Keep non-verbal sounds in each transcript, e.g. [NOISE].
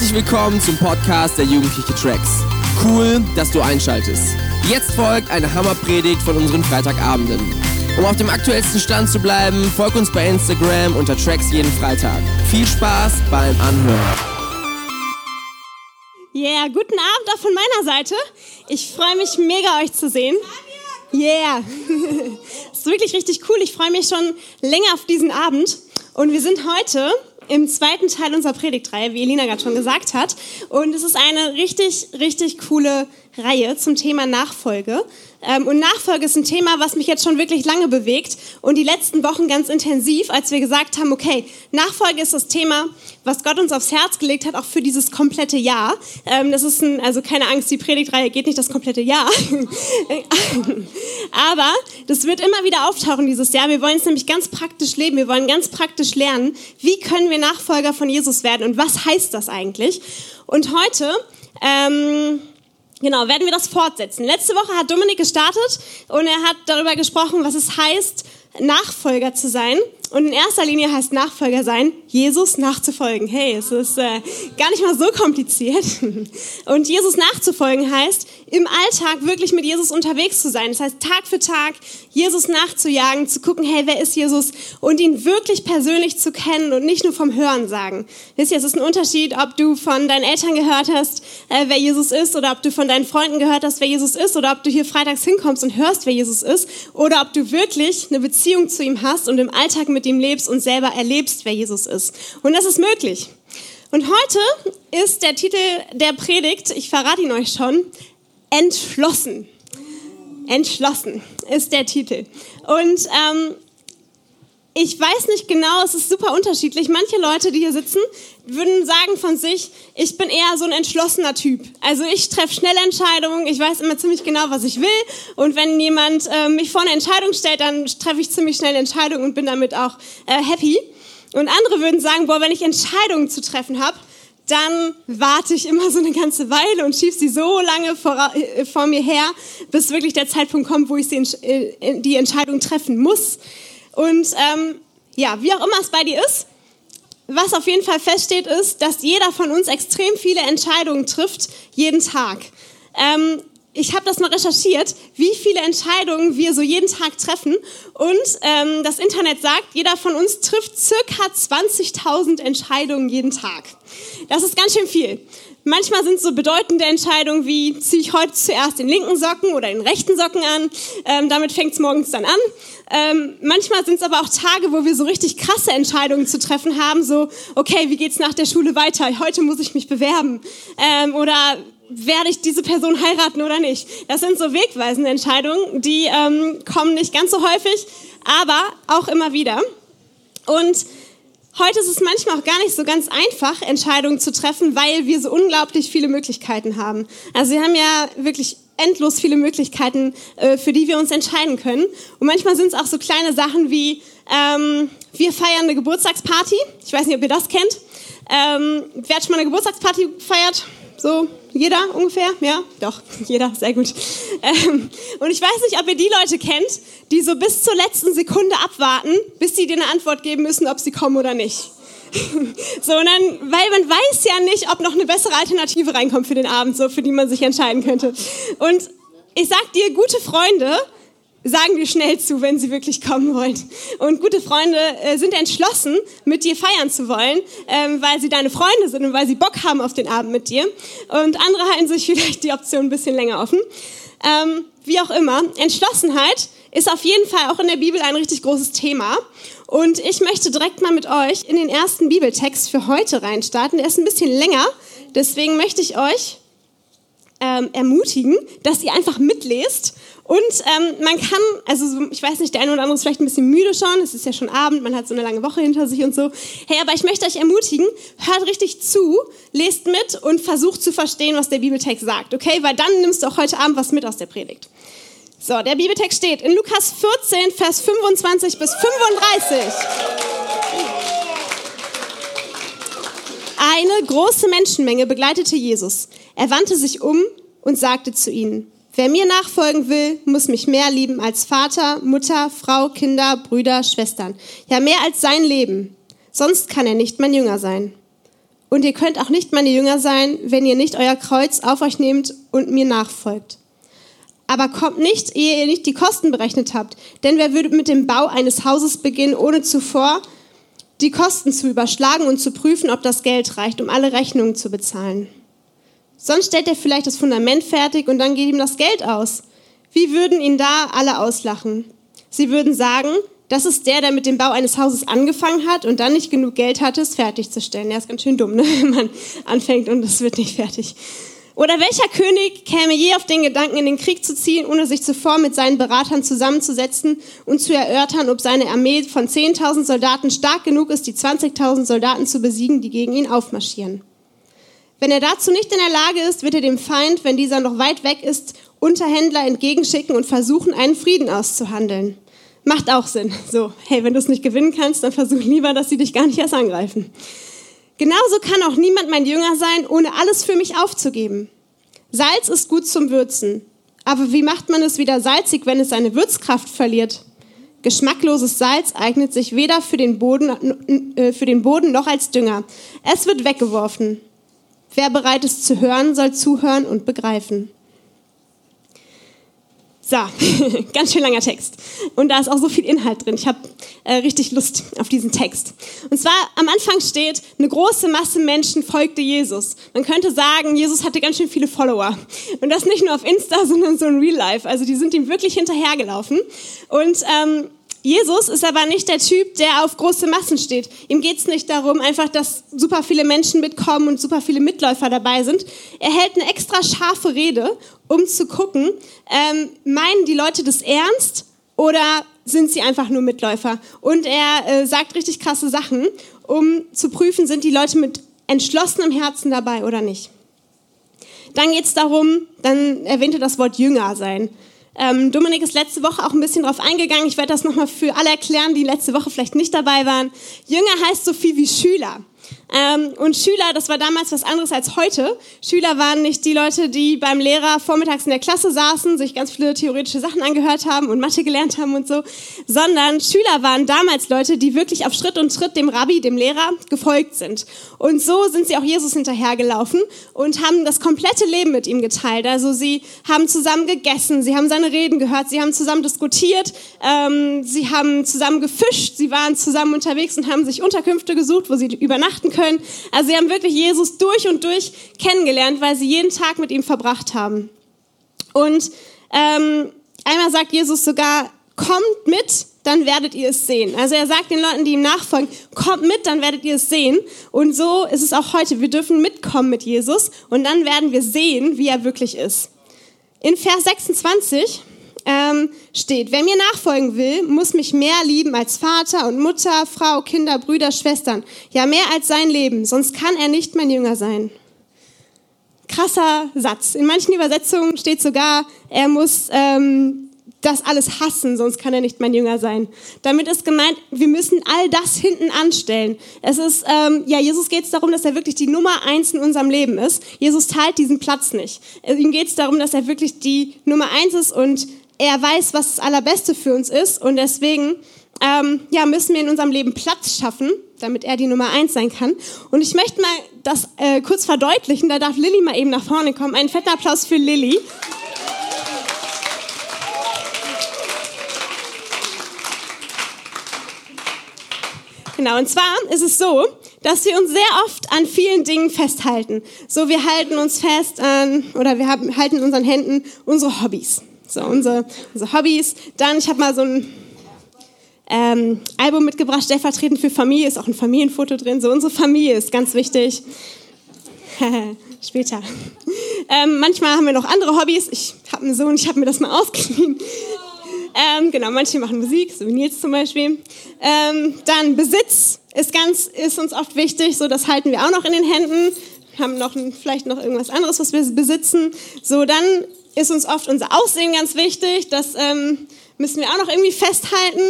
Herzlich willkommen zum Podcast der Jugendliche Tracks. Cool, dass du einschaltest. Jetzt folgt eine Hammerpredigt von unseren Freitagabenden. Um auf dem aktuellsten Stand zu bleiben, folg uns bei Instagram unter Tracks jeden Freitag. Viel Spaß beim Anhören. Yeah, guten Abend auch von meiner Seite. Ich freue mich mega, euch zu sehen. Yeah, [LAUGHS] ist wirklich richtig cool. Ich freue mich schon länger auf diesen Abend. Und wir sind heute im zweiten Teil unserer Predigtreihe, wie Elina gerade schon gesagt hat. Und es ist eine richtig, richtig coole Reihe zum Thema Nachfolge. Ähm, und Nachfolge ist ein Thema, was mich jetzt schon wirklich lange bewegt und die letzten Wochen ganz intensiv, als wir gesagt haben, okay, Nachfolge ist das Thema, was Gott uns aufs Herz gelegt hat, auch für dieses komplette Jahr. Ähm, das ist ein, also keine Angst, die Predigtreihe geht nicht das komplette Jahr. [LAUGHS] Aber das wird immer wieder auftauchen dieses Jahr. Wir wollen es nämlich ganz praktisch leben. Wir wollen ganz praktisch lernen, wie können wir Nachfolger von Jesus werden und was heißt das eigentlich? Und heute, ähm, Genau, werden wir das fortsetzen. Letzte Woche hat Dominik gestartet und er hat darüber gesprochen, was es heißt, Nachfolger zu sein. Und in erster Linie heißt Nachfolger sein, Jesus nachzufolgen. Hey, es ist äh, gar nicht mal so kompliziert. [LAUGHS] Und Jesus nachzufolgen heißt, im Alltag wirklich mit Jesus unterwegs zu sein. Das heißt, Tag für Tag Jesus nachzujagen, zu gucken, hey, wer ist Jesus? Und ihn wirklich persönlich zu kennen und nicht nur vom Hören sagen. Wisst ihr, es ist ein Unterschied, ob du von deinen Eltern gehört hast, äh, wer Jesus ist, oder ob du von deinen Freunden gehört hast, wer Jesus ist, oder ob du hier freitags hinkommst und hörst, wer Jesus ist, oder ob du wirklich eine Beziehung zu ihm hast und im Alltag mit ihm lebst und selber erlebst, wer Jesus ist. Und das ist möglich. Und heute ist der Titel der Predigt, ich verrate ihn euch schon, Entschlossen. Entschlossen ist der Titel. Und ähm, ich weiß nicht genau, es ist super unterschiedlich. Manche Leute, die hier sitzen, würden sagen von sich, ich bin eher so ein entschlossener Typ. Also ich treffe schnelle Entscheidungen, ich weiß immer ziemlich genau, was ich will. Und wenn jemand äh, mich vor eine Entscheidung stellt, dann treffe ich ziemlich schnell Entscheidungen und bin damit auch äh, happy. Und andere würden sagen, boah, wenn ich Entscheidungen zu treffen habe, dann warte ich immer so eine ganze Weile und schiebe sie so lange vor, äh, vor, mir her, bis wirklich der Zeitpunkt kommt, wo ich die, äh, die Entscheidung treffen muss. Und ähm, ja, wie auch immer es bei dir ist, was auf jeden Fall feststeht, ist, dass jeder von uns extrem viele Entscheidungen trifft, jeden Tag. Ähm, ich habe das mal recherchiert, wie viele Entscheidungen wir so jeden Tag treffen. Und ähm, das Internet sagt, jeder von uns trifft circa 20.000 Entscheidungen jeden Tag. Das ist ganz schön viel. Manchmal sind so bedeutende Entscheidungen wie, ziehe ich heute zuerst den linken Socken oder den rechten Socken an. Ähm, damit fängt es morgens dann an. Ähm, manchmal sind es aber auch Tage, wo wir so richtig krasse Entscheidungen zu treffen haben. So, okay, wie geht's nach der Schule weiter? Heute muss ich mich bewerben. Ähm, oder werde ich diese Person heiraten oder nicht? Das sind so wegweisende Entscheidungen, die ähm, kommen nicht ganz so häufig, aber auch immer wieder. Und heute ist es manchmal auch gar nicht so ganz einfach, Entscheidungen zu treffen, weil wir so unglaublich viele Möglichkeiten haben. Also wir haben ja wirklich endlos viele Möglichkeiten, äh, für die wir uns entscheiden können. Und manchmal sind es auch so kleine Sachen wie, ähm, wir feiern eine Geburtstagsparty. Ich weiß nicht, ob ihr das kennt. Ähm, wer hat schon mal eine Geburtstagsparty gefeiert? So, jeder ungefähr? Ja, doch, [LAUGHS] jeder, sehr gut. Ähm, und ich weiß nicht, ob ihr die Leute kennt, die so bis zur letzten Sekunde abwarten, bis sie dir eine Antwort geben müssen, ob sie kommen oder nicht. [LAUGHS] so, und dann, weil man weiß ja nicht, ob noch eine bessere Alternative reinkommt für den Abend, so, für die man sich entscheiden könnte. Und ich sag dir, gute Freunde sagen dir schnell zu, wenn sie wirklich kommen wollen. Und gute Freunde äh, sind entschlossen, mit dir feiern zu wollen, ähm, weil sie deine Freunde sind und weil sie Bock haben auf den Abend mit dir. Und andere halten sich [LAUGHS] vielleicht die Option ein bisschen länger offen. Ähm, wie auch immer, Entschlossenheit ist auf jeden Fall auch in der Bibel ein richtig großes Thema. Und ich möchte direkt mal mit euch in den ersten Bibeltext für heute reinstarten. Der ist ein bisschen länger, deswegen möchte ich euch ähm, ermutigen, dass ihr einfach mitlest und ähm, man kann, also ich weiß nicht, der eine oder andere ist vielleicht ein bisschen müde schon, es ist ja schon Abend, man hat so eine lange Woche hinter sich und so. Hey, aber ich möchte euch ermutigen, hört richtig zu, lest mit und versucht zu verstehen, was der Bibeltext sagt, okay? Weil dann nimmst du auch heute Abend was mit aus der Predigt. So, der Bibeltext steht in Lukas 14, Vers 25 bis 35. Eine große Menschenmenge begleitete Jesus. Er wandte sich um und sagte zu ihnen, Wer mir nachfolgen will, muss mich mehr lieben als Vater, Mutter, Frau, Kinder, Brüder, Schwestern. Ja, mehr als sein Leben. Sonst kann er nicht mein Jünger sein. Und ihr könnt auch nicht meine Jünger sein, wenn ihr nicht euer Kreuz auf euch nehmt und mir nachfolgt. Aber kommt nicht, ehe ihr nicht die Kosten berechnet habt. Denn wer würde mit dem Bau eines Hauses beginnen, ohne zuvor die Kosten zu überschlagen und zu prüfen, ob das Geld reicht, um alle Rechnungen zu bezahlen? Sonst stellt er vielleicht das Fundament fertig und dann geht ihm das Geld aus. Wie würden ihn da alle auslachen? Sie würden sagen, das ist der, der mit dem Bau eines Hauses angefangen hat und dann nicht genug Geld hatte, es fertigzustellen. Er ist ganz schön dumm, ne? [LAUGHS] wenn man anfängt und es wird nicht fertig. Oder welcher König käme je auf den Gedanken, in den Krieg zu ziehen, ohne sich zuvor mit seinen Beratern zusammenzusetzen und zu erörtern, ob seine Armee von 10.000 Soldaten stark genug ist, die 20.000 Soldaten zu besiegen, die gegen ihn aufmarschieren? Wenn er dazu nicht in der Lage ist, wird er dem Feind, wenn dieser noch weit weg ist, Unterhändler entgegenschicken und versuchen, einen Frieden auszuhandeln. Macht auch Sinn. So, hey, wenn du es nicht gewinnen kannst, dann versuch lieber, dass sie dich gar nicht erst angreifen. Genauso kann auch niemand mein Jünger sein, ohne alles für mich aufzugeben. Salz ist gut zum Würzen. Aber wie macht man es wieder salzig, wenn es seine Würzkraft verliert? Geschmackloses Salz eignet sich weder für den, Boden, äh, für den Boden noch als Dünger. Es wird weggeworfen. Wer bereit ist zu hören, soll zuhören und begreifen. So, [LAUGHS] ganz schön langer Text. Und da ist auch so viel Inhalt drin. Ich habe äh, richtig Lust auf diesen Text. Und zwar am Anfang steht, eine große Masse Menschen folgte Jesus. Man könnte sagen, Jesus hatte ganz schön viele Follower. Und das nicht nur auf Insta, [LAUGHS] sondern so in Real Life. Also die sind ihm wirklich hinterhergelaufen. Und ähm, Jesus ist aber nicht der Typ, der auf große Massen steht. Ihm geht es nicht darum, einfach, dass super viele Menschen mitkommen und super viele Mitläufer dabei sind. Er hält eine extra scharfe Rede, um zu gucken, ähm, meinen die Leute das ernst oder sind sie einfach nur Mitläufer? Und er äh, sagt richtig krasse Sachen, um zu prüfen, sind die Leute mit entschlossenem Herzen dabei oder nicht. Dann geht es darum, dann erwähnte das Wort Jünger sein. Ähm, Dominik ist letzte Woche auch ein bisschen drauf eingegangen. Ich werde das nochmal für alle erklären, die letzte Woche vielleicht nicht dabei waren. Jünger heißt so viel wie Schüler. Ähm, und Schüler, das war damals was anderes als heute. Schüler waren nicht die Leute, die beim Lehrer vormittags in der Klasse saßen, sich ganz viele theoretische Sachen angehört haben und Mathe gelernt haben und so, sondern Schüler waren damals Leute, die wirklich auf Schritt und Schritt dem Rabbi, dem Lehrer, gefolgt sind. Und so sind sie auch Jesus hinterhergelaufen und haben das komplette Leben mit ihm geteilt. Also sie haben zusammen gegessen, sie haben seine Reden gehört, sie haben zusammen diskutiert, ähm, sie haben zusammen gefischt, sie waren zusammen unterwegs und haben sich Unterkünfte gesucht, wo sie übernachten können können. Also sie haben wirklich Jesus durch und durch kennengelernt, weil sie jeden Tag mit ihm verbracht haben. Und ähm, einmal sagt Jesus sogar, kommt mit, dann werdet ihr es sehen. Also er sagt den Leuten, die ihm nachfolgen, kommt mit, dann werdet ihr es sehen. Und so ist es auch heute. Wir dürfen mitkommen mit Jesus und dann werden wir sehen, wie er wirklich ist. In Vers 26 ähm, steht, wer mir nachfolgen will, muss mich mehr lieben als Vater und Mutter, Frau, Kinder, Brüder, Schwestern. Ja, mehr als sein Leben, sonst kann er nicht mein Jünger sein. Krasser Satz. In manchen Übersetzungen steht sogar, er muss ähm, das alles hassen, sonst kann er nicht mein Jünger sein. Damit ist gemeint, wir müssen all das hinten anstellen. Es ist, ähm, ja, Jesus geht es darum, dass er wirklich die Nummer eins in unserem Leben ist. Jesus teilt diesen Platz nicht. Ihm geht es darum, dass er wirklich die Nummer eins ist und er weiß, was das Allerbeste für uns ist und deswegen ähm, ja, müssen wir in unserem Leben Platz schaffen, damit er die Nummer eins sein kann. Und ich möchte mal das äh, kurz verdeutlichen. Da darf Lilly mal eben nach vorne kommen. Ein fetter Applaus für Lilly. Genau, und zwar ist es so, dass wir uns sehr oft an vielen Dingen festhalten. So, wir halten uns fest an, oder wir haben, halten in unseren Händen unsere Hobbys. So, unsere, unsere Hobbys. Dann, ich habe mal so ein ähm, Album mitgebracht, stellvertretend für Familie, ist auch ein Familienfoto drin. So, unsere Familie ist ganz wichtig. [LAUGHS] Später. Ähm, manchmal haben wir noch andere Hobbys. Ich habe einen Sohn, ich habe mir das mal [LAUGHS] ausgeliehen. Ähm, genau, manche machen Musik, so wie Nils zum Beispiel. Ähm, dann Besitz ist ganz, ist uns oft wichtig, so das halten wir auch noch in den Händen. Haben noch vielleicht noch irgendwas anderes, was wir besitzen. So dann ist uns oft unser Aussehen ganz wichtig. Das ähm, müssen wir auch noch irgendwie festhalten.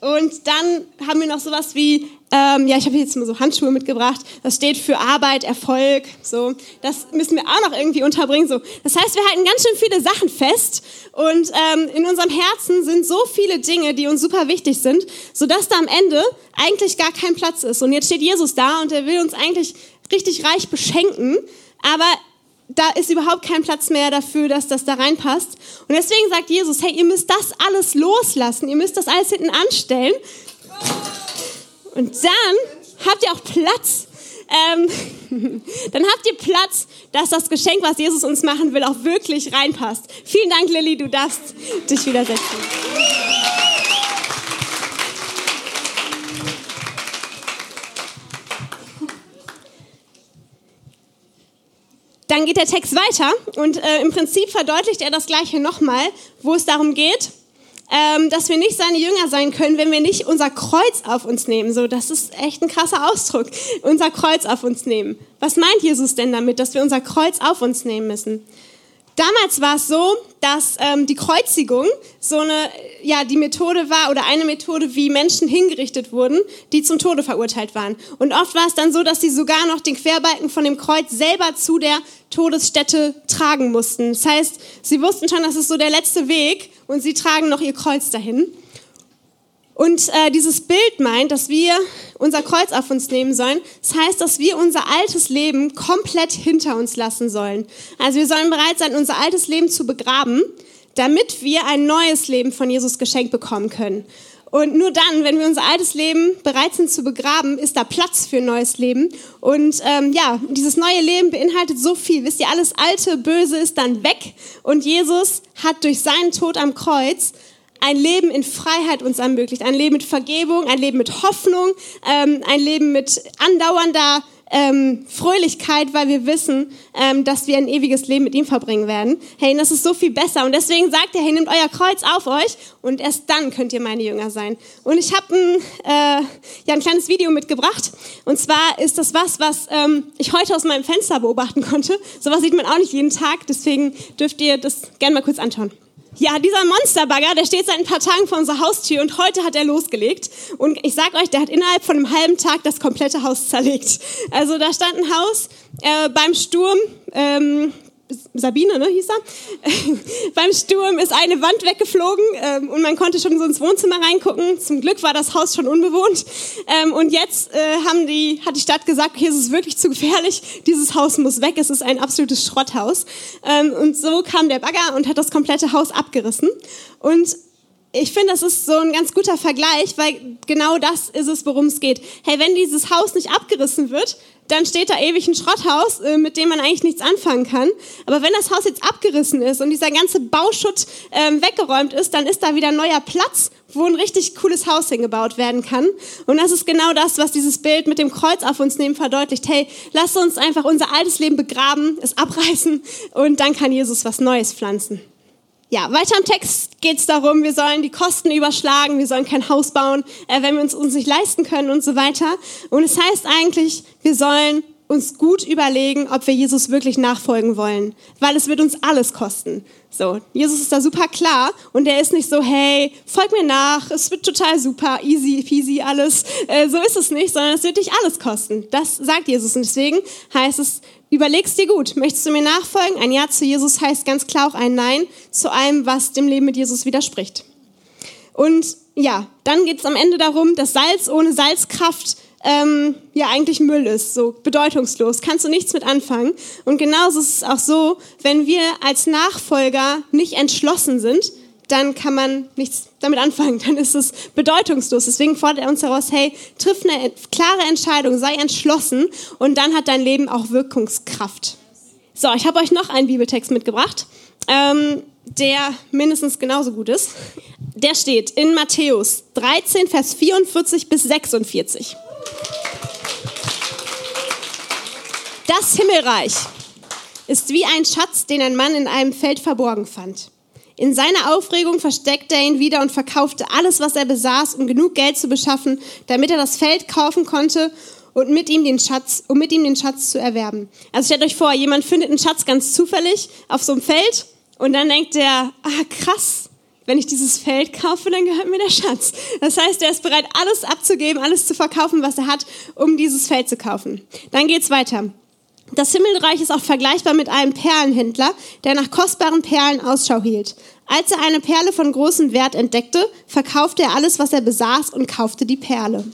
Und dann haben wir noch sowas wie Ähm, ja, ich habe jetzt mal so Handschuhe mitgebracht. Das steht für Arbeit, Erfolg. So, das müssen wir auch noch irgendwie unterbringen. So, das heißt, wir halten ganz schön viele Sachen fest und ähm, in unserem Herzen sind so viele Dinge, die uns super wichtig sind, so dass da am Ende eigentlich gar kein Platz ist. Und jetzt steht Jesus da und er will uns eigentlich richtig reich beschenken, aber da ist überhaupt kein Platz mehr dafür, dass das da reinpasst. Und deswegen sagt Jesus, hey, ihr müsst das alles loslassen, ihr müsst das alles hinten anstellen. Und dann habt ihr auch Platz. Ähm, [LAUGHS] dann habt ihr Platz, dass das Geschenk, was Jesus uns machen will, auch wirklich reinpasst. Vielen Dank, Lilly, du darfst dich wieder Dann geht der Text weiter und äh, im Prinzip verdeutlicht er das gleiche nochmal, wo es darum geht, ähm, dass wir nicht seine Jünger sein können, wenn wir nicht unser Kreuz auf uns nehmen. So, das ist echt ein krasser Ausdruck. Unser Kreuz auf uns nehmen. Was meint Jesus denn damit, dass wir unser Kreuz auf uns nehmen müssen? Damals war es so, dass ähm, die Kreuzigung so eine, ja, die Methode war oder eine Methode, wie Menschen hingerichtet wurden, die zum Tode verurteilt waren. Und oft war es dann so, dass sie sogar noch den Querbalken von dem Kreuz selber zu der Todesstätte tragen mussten. Das heißt, sie wussten schon, das ist so der letzte Weg und sie tragen noch ihr Kreuz dahin. Und äh, dieses Bild meint, dass wir unser Kreuz auf uns nehmen sollen. Das heißt, dass wir unser altes Leben komplett hinter uns lassen sollen. Also wir sollen bereit sein, unser altes Leben zu begraben, damit wir ein neues Leben von Jesus geschenkt bekommen können. Und nur dann, wenn wir unser altes Leben bereit sind zu begraben, ist da Platz für ein neues Leben. Und ähm, ja, dieses neue Leben beinhaltet so viel. Wisst ihr, alles alte, böse ist dann weg. Und Jesus hat durch seinen Tod am Kreuz ein Leben in Freiheit uns ermöglicht, ein Leben mit Vergebung, ein Leben mit Hoffnung, ähm, ein Leben mit andauernder ähm, Fröhlichkeit, weil wir wissen, ähm, dass wir ein ewiges Leben mit ihm verbringen werden. Hey, das ist so viel besser. Und deswegen sagt er, hey, nehmt euer Kreuz auf euch und erst dann könnt ihr meine Jünger sein. Und ich habe ein, äh, ja, ein kleines Video mitgebracht. Und zwar ist das was, was ähm, ich heute aus meinem Fenster beobachten konnte. Sowas sieht man auch nicht jeden Tag. Deswegen dürft ihr das gerne mal kurz anschauen. Ja, dieser Monsterbagger, der steht seit ein paar Tagen vor unserer Haustür und heute hat er losgelegt. Und ich sag euch, der hat innerhalb von einem halben Tag das komplette Haus zerlegt. Also da stand ein Haus äh, beim Sturm, ähm, Sabine, ne, hieß er. [LAUGHS] Beim Sturm ist eine Wand weggeflogen ähm, und man konnte schon so ins Wohnzimmer reingucken. Zum Glück war das Haus schon unbewohnt. Ähm, und jetzt äh, haben die, hat die Stadt gesagt, hier ist es wirklich zu gefährlich. Dieses Haus muss weg. Es ist ein absolutes Schrotthaus. Ähm, und so kam der Bagger und hat das komplette Haus abgerissen. Und ich finde, das ist so ein ganz guter Vergleich, weil genau das ist es, worum es geht. Hey, wenn dieses Haus nicht abgerissen wird, dann steht da ewig ein Schrotthaus, äh, mit dem man eigentlich nichts anfangen kann. Aber wenn das Haus jetzt abgerissen ist und dieser ganze Bauschutt ähm, weggeräumt ist, dann ist da wieder neuer Platz, wo ein richtig cooles Haus hingebaut werden kann. Und das ist genau das, was dieses Bild mit dem Kreuz auf uns nehmen verdeutlicht. Hey, lass uns einfach unser altes Leben begraben, es abreißen und dann kann Jesus was Neues pflanzen. Ja, weiter im Text geht es darum, wir sollen die Kosten überschlagen, wir sollen kein Haus bauen, äh, wenn wir uns uns nicht leisten können und so weiter. Und es heißt eigentlich, wir sollen uns gut überlegen, ob wir Jesus wirklich nachfolgen wollen, weil es wird uns alles kosten. So, Jesus ist da super klar und er ist nicht so, hey, folg mir nach, es wird total super, easy, peasy, alles. Äh, so ist es nicht, sondern es wird dich alles kosten. Das sagt Jesus und deswegen heißt es, Überlegst dir gut, möchtest du mir nachfolgen? Ein Ja zu Jesus heißt ganz klar auch ein Nein zu allem, was dem Leben mit Jesus widerspricht. Und ja, dann geht es am Ende darum, dass Salz ohne Salzkraft ähm, ja eigentlich Müll ist, so bedeutungslos, kannst du nichts mit anfangen. Und genauso ist es auch so, wenn wir als Nachfolger nicht entschlossen sind, dann kann man nichts damit anfangen, [LAUGHS] dann ist es bedeutungslos. Deswegen fordert er uns heraus, hey, triff eine klare Entscheidung, sei entschlossen und dann hat dein Leben auch Wirkungskraft. So, ich habe euch noch einen Bibeltext mitgebracht, ähm, der mindestens genauso gut ist. Der steht in Matthäus 13, Vers 44 bis 46. Das Himmelreich ist wie ein Schatz, den ein Mann in einem Feld verborgen fand. In seiner Aufregung versteckte er ihn wieder und verkaufte alles, was er besaß, um genug Geld zu beschaffen, damit er das Feld kaufen konnte und mit ihm den Schatz, um mit ihm den Schatz zu erwerben. Also stellt euch vor, jemand findet einen Schatz ganz zufällig auf so einem Feld und dann denkt er, ah krass, wenn ich dieses Feld kaufe, dann gehört mir der Schatz. Das heißt, er ist bereit, alles abzugeben, alles zu verkaufen, was er hat, um dieses Feld zu kaufen. Dann geht's weiter. Das Himmelreich ist auch vergleichbar mit einem Perlenhändler, der nach kostbaren Perlen Ausschau hielt. Als er eine Perle von großem Wert entdeckte, verkaufte er alles, was er besaß und kaufte die Perle.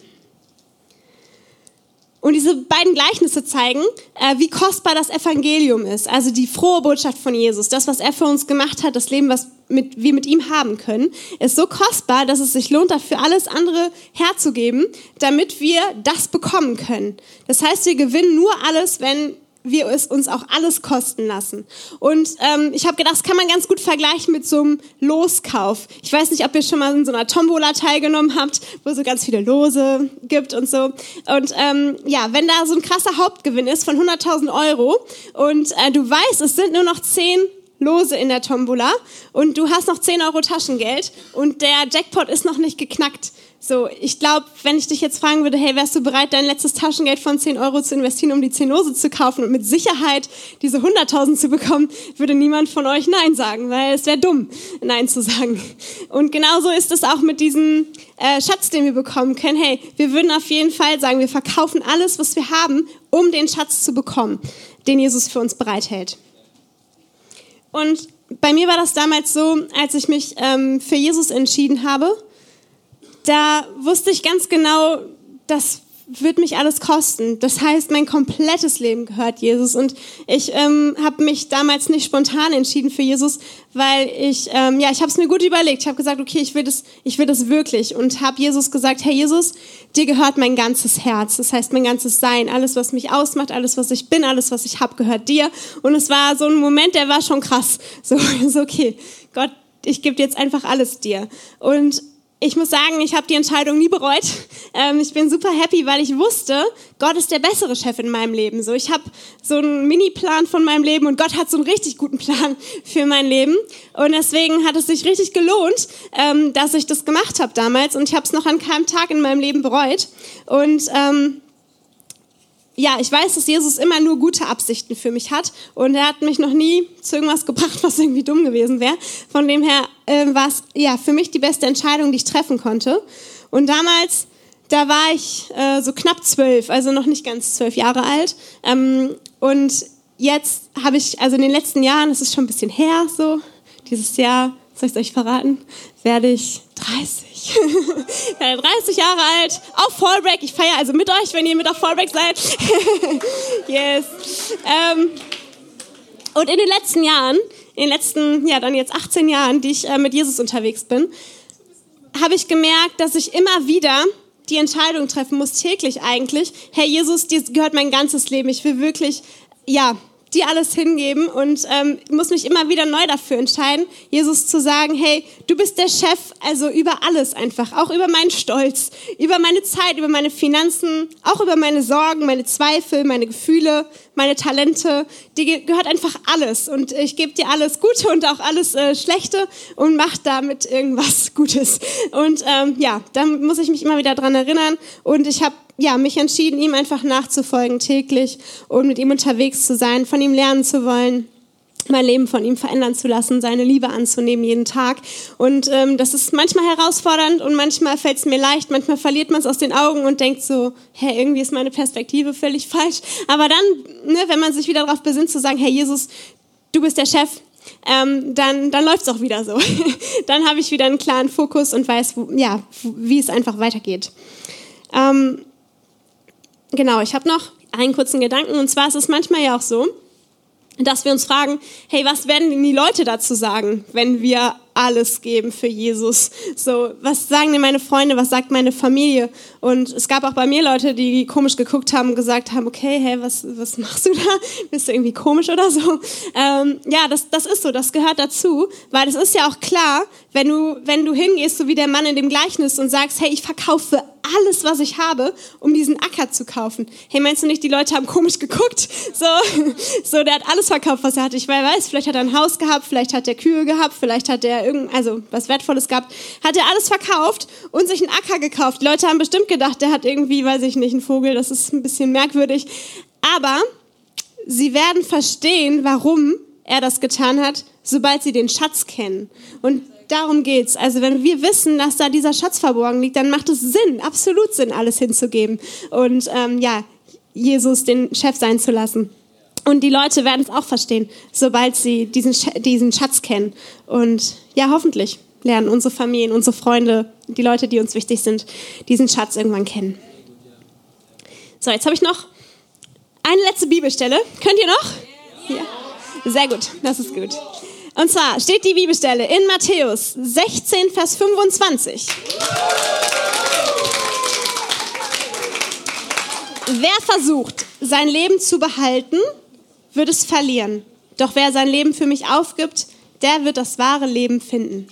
Und diese beiden Gleichnisse zeigen, äh, wie kostbar das Evangelium ist, also die frohe Botschaft von Jesus, das, was er für uns gemacht hat, das Leben, was mit, wir mit ihm haben können, ist so kostbar, dass es sich lohnt, dafür alles andere herzugeben, damit wir das bekommen können. Das heißt, wir gewinnen nur alles, wenn wir es uns auch alles kosten lassen. Und ähm, ich habe gedacht, das kann man ganz gut vergleichen mit so einem Loskauf. Ich weiß nicht, ob ihr schon mal in so einer Tombola teilgenommen habt, wo es so ganz viele Lose gibt und so. Und ähm, ja, wenn da so ein krasser Hauptgewinn ist von 100.000 Euro und äh, du weißt, es sind nur noch 10 Lose in der Tombola und du hast noch 10 Euro Taschengeld und der Jackpot ist noch nicht geknackt, so, ich glaube, wenn ich dich jetzt fragen würde, hey, wärst du bereit, dein letztes Taschengeld von 10 Euro zu investieren, um die 10 Lose zu kaufen und mit Sicherheit diese 100.000 zu bekommen, würde niemand von euch Nein sagen, weil es wäre dumm, Nein zu sagen. Und genauso ist es auch mit diesem äh, Schatz, den wir bekommen können. Hey, wir würden auf jeden Fall sagen, wir verkaufen alles, was wir haben, um den Schatz zu bekommen, den Jesus für uns bereithält. Und bei mir war das damals so, als ich mich ähm, für Jesus entschieden habe, da wusste ich ganz genau, das wird mich alles kosten. Das heißt, mein komplettes Leben gehört Jesus. Und ich ähm, habe mich damals nicht spontan entschieden für Jesus, weil ich, ähm, ja, ich habe es mir gut überlegt. Ich habe gesagt, okay, ich will das, ich will das wirklich. Und habe Jesus gesagt, hey Jesus, dir gehört mein ganzes Herz. Das heißt, mein ganzes Sein, alles, was mich ausmacht, alles, was ich bin, alles, was ich habe, gehört dir. Und es war so ein Moment, der war schon krass. So, [LAUGHS] so okay, Gott, ich gebe jetzt einfach alles dir. Und ich muss sagen, ich habe die Entscheidung nie bereut. Ähm, ich bin super happy, weil ich wusste, Gott ist der bessere Chef in meinem Leben. So, ich habe so einen Mini-Plan von meinem Leben und Gott hat so einen richtig guten Plan für mein Leben. Und deswegen hat es sich richtig gelohnt, ähm, dass ich das gemacht habe damals. Und ich habe es noch an keinem Tag in meinem Leben bereut. Und ähm, ja, ich weiß, dass Jesus immer nur gute Absichten für mich hat und er hat mich noch nie zu irgendwas gebracht, [LAUGHS] was irgendwie dumm gewesen wäre. Von dem her äh, war es ja für mich die beste Entscheidung, die ich treffen konnte. Und damals, da war ich äh, so knapp zwölf, also noch nicht ganz zwölf Jahre alt. Ähm, und jetzt habe ich, also in den letzten Jahren, das ist schon ein bisschen her, so dieses Jahr, soll ich es euch verraten, werde ich 30. ich [LAUGHS] werde 30 Jahre alt, auf Fallbreak. Ich feiere also mit euch, wenn ihr mit auf Fallbreak seid. [LAUGHS] yes. Ähm, und in den letzten Jahren, in den letzten, ja dann jetzt 18 Jahren, die ich äh, mit Jesus unterwegs bin, habe ich gemerkt, dass ich immer wieder die Entscheidung treffen muss, täglich eigentlich, Herr Jesus, dir gehört mein ganzes Leben. Ich will wirklich, ja, dir alles hingeben und ähm, muss mich immer wieder neu dafür entscheiden, Jesus zu sagen, hey, du bist der Chef, also über alles einfach, auch über meinen Stolz, über meine Zeit, über meine Finanzen, auch über meine Sorgen, meine Zweifel, meine Gefühle, meine Talente, dir gehört einfach alles und ich gebe dir alles Gute und auch alles äh, Schlechte und mach damit irgendwas [LAUGHS] Gutes. Und ähm, ja, da muss ich mich immer wieder dran erinnern und ich habe ja, mich entschieden, ihm einfach nachzufolgen täglich und mit ihm unterwegs zu sein, von ihm lernen zu wollen mein Leben von ihm verändern zu lassen, seine Liebe anzunehmen jeden Tag. Und ähm, das ist manchmal herausfordernd und manchmal fällt es mir leicht, manchmal verliert man es aus den Augen und denkt so, hey, irgendwie ist meine Perspektive völlig falsch. Aber dann, ne, wenn man sich wieder darauf besinnt, zu sagen, hey Jesus, du bist der Chef, ähm, dann, dann läuft es auch wieder so. [LAUGHS] dann habe ich wieder einen klaren Fokus und weiß, wo, ja, wie es einfach weitergeht. Ähm, genau, ich habe noch einen kurzen Gedanken. Und zwar ist es manchmal ja auch so, dass wir uns fragen, hey, was werden denn die Leute dazu sagen, wenn wir alles geben für Jesus. So, was sagen denn meine Freunde, was sagt meine Familie? Und es gab auch bei mir Leute, die komisch geguckt haben und gesagt haben, okay, hey, was, was machst du da? [LAUGHS] Bist du irgendwie komisch oder so? Ähm, ja, das, das ist so, das gehört dazu, weil es ist ja auch klar, wenn du, wenn du hingehst, so wie der Mann in dem Gleichnis und sagst, hey, ich verkaufe alles, was ich habe, um diesen Acker zu kaufen. Hey, meinst du nicht, die Leute haben komisch geguckt? [LAUGHS] So, so der hat alles verkauft, was er hatte. Ich weiß, vielleicht hat er ein Haus gehabt, vielleicht hat er Kühe gehabt, vielleicht hat er irgend, also was Wertvolles gehabt, hat er alles verkauft und sich einen Acker gekauft. Die Leute haben bestimmt gedacht, der hat irgendwie, weiß ich nicht, einen Vogel, das ist ein bisschen merkwürdig. Aber sie werden verstehen, warum er das getan hat, sobald sie den Schatz kennen. Und darum geht's. Also wenn wir wissen, dass da dieser Schatz verborgen liegt, dann macht es Sinn, absolut Sinn, alles hinzugeben und ähm, ja, Jesus den Chef sein zu lassen. Und die Leute werden es auch verstehen, sobald sie diesen, diesen Schatz kennen. Und ja, hoffentlich lernen unsere Familien, unsere Freunde, die Leute, die uns wichtig sind, diesen Schatz irgendwann kennen. So, jetzt habe ich noch eine letzte Bibelstelle. Könnt ihr noch? Ja. Sehr gut, das ist gut. Und zwar steht die Bibelstelle in Matthäus 16, Vers 25. Wer versucht, sein Leben zu behalten, wird es verlieren. Doch wer sein Leben für mich aufgibt, der wird das wahre Leben finden.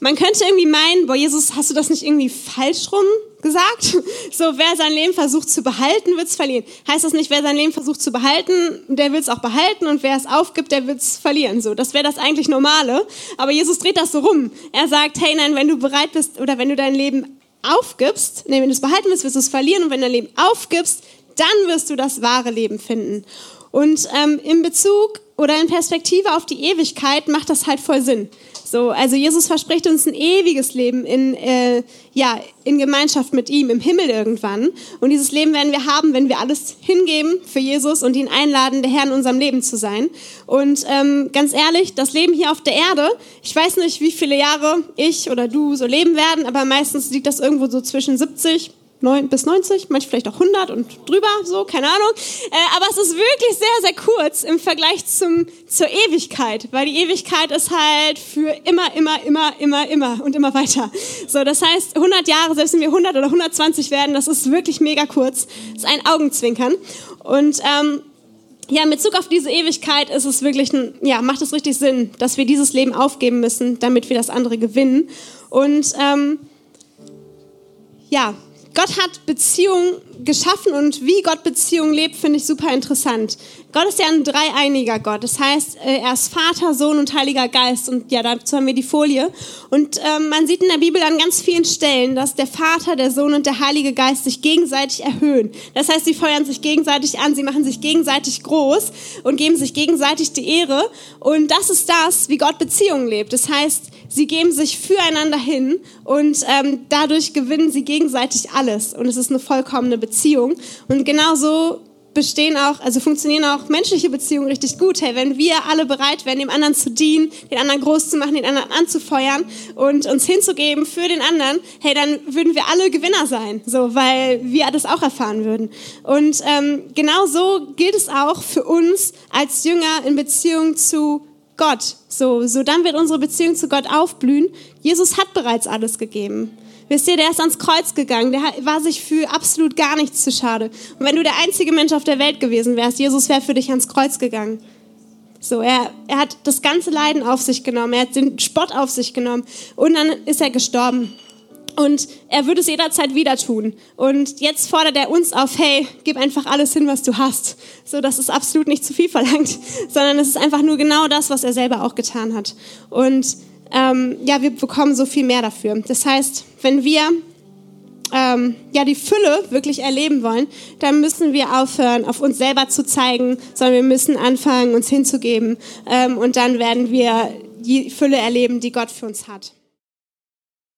Man könnte irgendwie meinen, boah, Jesus, hast du das nicht irgendwie falsch rum gesagt? [LAUGHS] So, wer sein Leben versucht zu behalten, wird es verlieren. Heißt das nicht, wer sein Leben versucht zu behalten, der wird es auch behalten und wer es aufgibt, der wird es verlieren. So, das wäre das eigentlich Normale. Aber Jesus dreht das so rum. Er sagt, hey, nein, wenn du bereit bist oder wenn du dein Leben aufgibst, nee, wenn du es behalten willst, wirst du es verlieren und wenn du dein Leben aufgibst, dann wirst du das wahre Leben finden. Und ähm, in Bezug oder in Perspektive auf die Ewigkeit macht das halt voll Sinn. So, also Jesus verspricht uns ein ewiges Leben in, äh, ja, in Gemeinschaft mit ihm, im Himmel irgendwann. Und dieses Leben werden wir haben, wenn wir alles hingeben für Jesus und ihn einladen, der Herr in unserem Leben zu sein. Und ähm, ganz ehrlich, das Leben hier auf der Erde, ich weiß nicht, wie viele Jahre ich oder du so leben werden, aber meistens liegt das irgendwo so zwischen 70 9 bis 90, manche vielleicht auch 100 und drüber, so, keine Ahnung. Äh, aber es ist wirklich sehr, sehr kurz im Vergleich zum, zur Ewigkeit, weil die Ewigkeit ist halt für immer, immer, immer, immer, immer und immer weiter. So, das heißt, 100 Jahre, selbst wenn wir 100 oder 120 werden, das ist wirklich mega kurz. Das ist ein Augenzwinkern. Und ähm, ja, in Bezug auf diese Ewigkeit ist es wirklich, ein, ja, macht es richtig Sinn, dass wir dieses Leben aufgeben müssen, damit wir das andere gewinnen. Und ähm, ja, Gott hat Beziehungen geschaffen und wie Gott Beziehungen lebt, finde ich super interessant. Gott ist ja ein dreieiniger Gott. Das heißt, äh, er ist Vater, Sohn und Heiliger Geist. Und ja, dazu haben wir die Folie. Und ähm, man sieht in der Bibel an ganz vielen Stellen, dass der Vater, der Sohn und der Heilige Geist sich gegenseitig erhöhen. Das heißt, sie feuern sich gegenseitig an, sie machen sich gegenseitig groß und geben sich gegenseitig die Ehre. Und das ist das, wie Gott Beziehungen lebt. Das heißt, sie geben sich füreinander hin und ähm, dadurch gewinnen sie gegenseitig alles. Und es ist eine vollkommene Beziehung. Und genauso bestehen auch, also funktionieren auch menschliche Beziehungen richtig gut. Hey, wenn wir alle bereit wären, dem anderen zu dienen, den anderen groß zu machen, den anderen anzufeuern und uns hinzugeben für den anderen, hey, dann würden wir alle Gewinner sein, so, weil wir das auch erfahren würden. Und ähm, genau so gilt es auch für uns als Jünger in Beziehung zu Gott. So, so dann wird unsere Beziehung zu Gott aufblühen. Jesus hat bereits alles gegeben. Wisst ihr, der ist ans Kreuz gegangen, der war sich für absolut gar nichts zu schade. Und wenn du der einzige Mensch auf der Welt gewesen wärst, Jesus wäre für dich ans Kreuz gegangen. So, er, er hat das ganze Leiden auf sich genommen, er hat den Spott auf sich genommen und dann ist er gestorben. Und er würde es jederzeit wieder tun. Und jetzt fordert er uns auf, hey, gib einfach alles hin, was du hast. So, das ist absolut nicht zu viel verlangt, [LAUGHS] sondern es ist einfach nur genau das, was er selber auch getan hat. Und ähm, ja, wir bekommen so viel mehr dafür. Das heißt, wenn wir ähm, ja die Fülle wirklich erleben wollen, dann müssen wir aufhören, auf uns selber zu zeigen, sondern wir müssen anfangen, uns hinzugeben. Ähm, und dann werden wir die Fülle erleben, die Gott für uns hat.